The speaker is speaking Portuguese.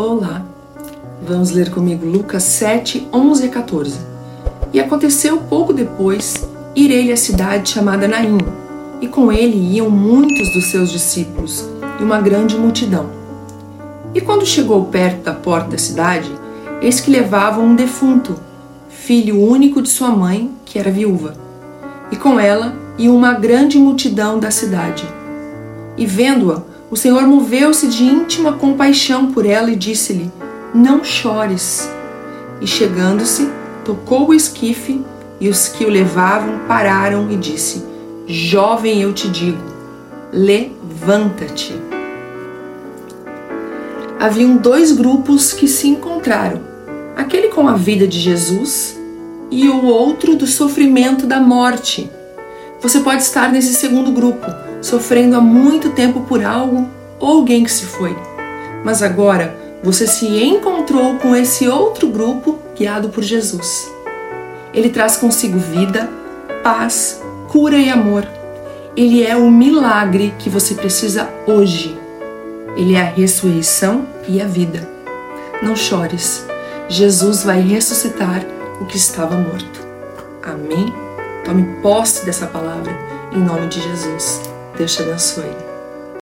Olá! Vamos ler comigo Lucas 7, 11 a 14. E aconteceu pouco depois ir ele à cidade chamada Naim, e com ele iam muitos dos seus discípulos e uma grande multidão. E quando chegou perto da porta da cidade, eis que levavam um defunto, filho único de sua mãe, que era viúva. E com ela ia uma grande multidão da cidade. E vendo-a, o Senhor moveu-se de íntima compaixão por ela e disse-lhe: Não chores. E chegando-se, tocou o esquife, e os que o levavam pararam e disse: Jovem, eu te digo, levanta-te. Haviam dois grupos que se encontraram: aquele com a vida de Jesus e o outro do sofrimento da morte. Você pode estar nesse segundo grupo sofrendo há muito tempo por algo ou alguém que se foi. Mas agora você se encontrou com esse outro grupo guiado por Jesus. Ele traz consigo vida, paz, cura e amor. Ele é o milagre que você precisa hoje. Ele é a ressurreição e a vida. Não chores. Jesus vai ressuscitar o que estava morto. Amém? Tome posse dessa palavra em nome de Jesus. Deus te abençoe.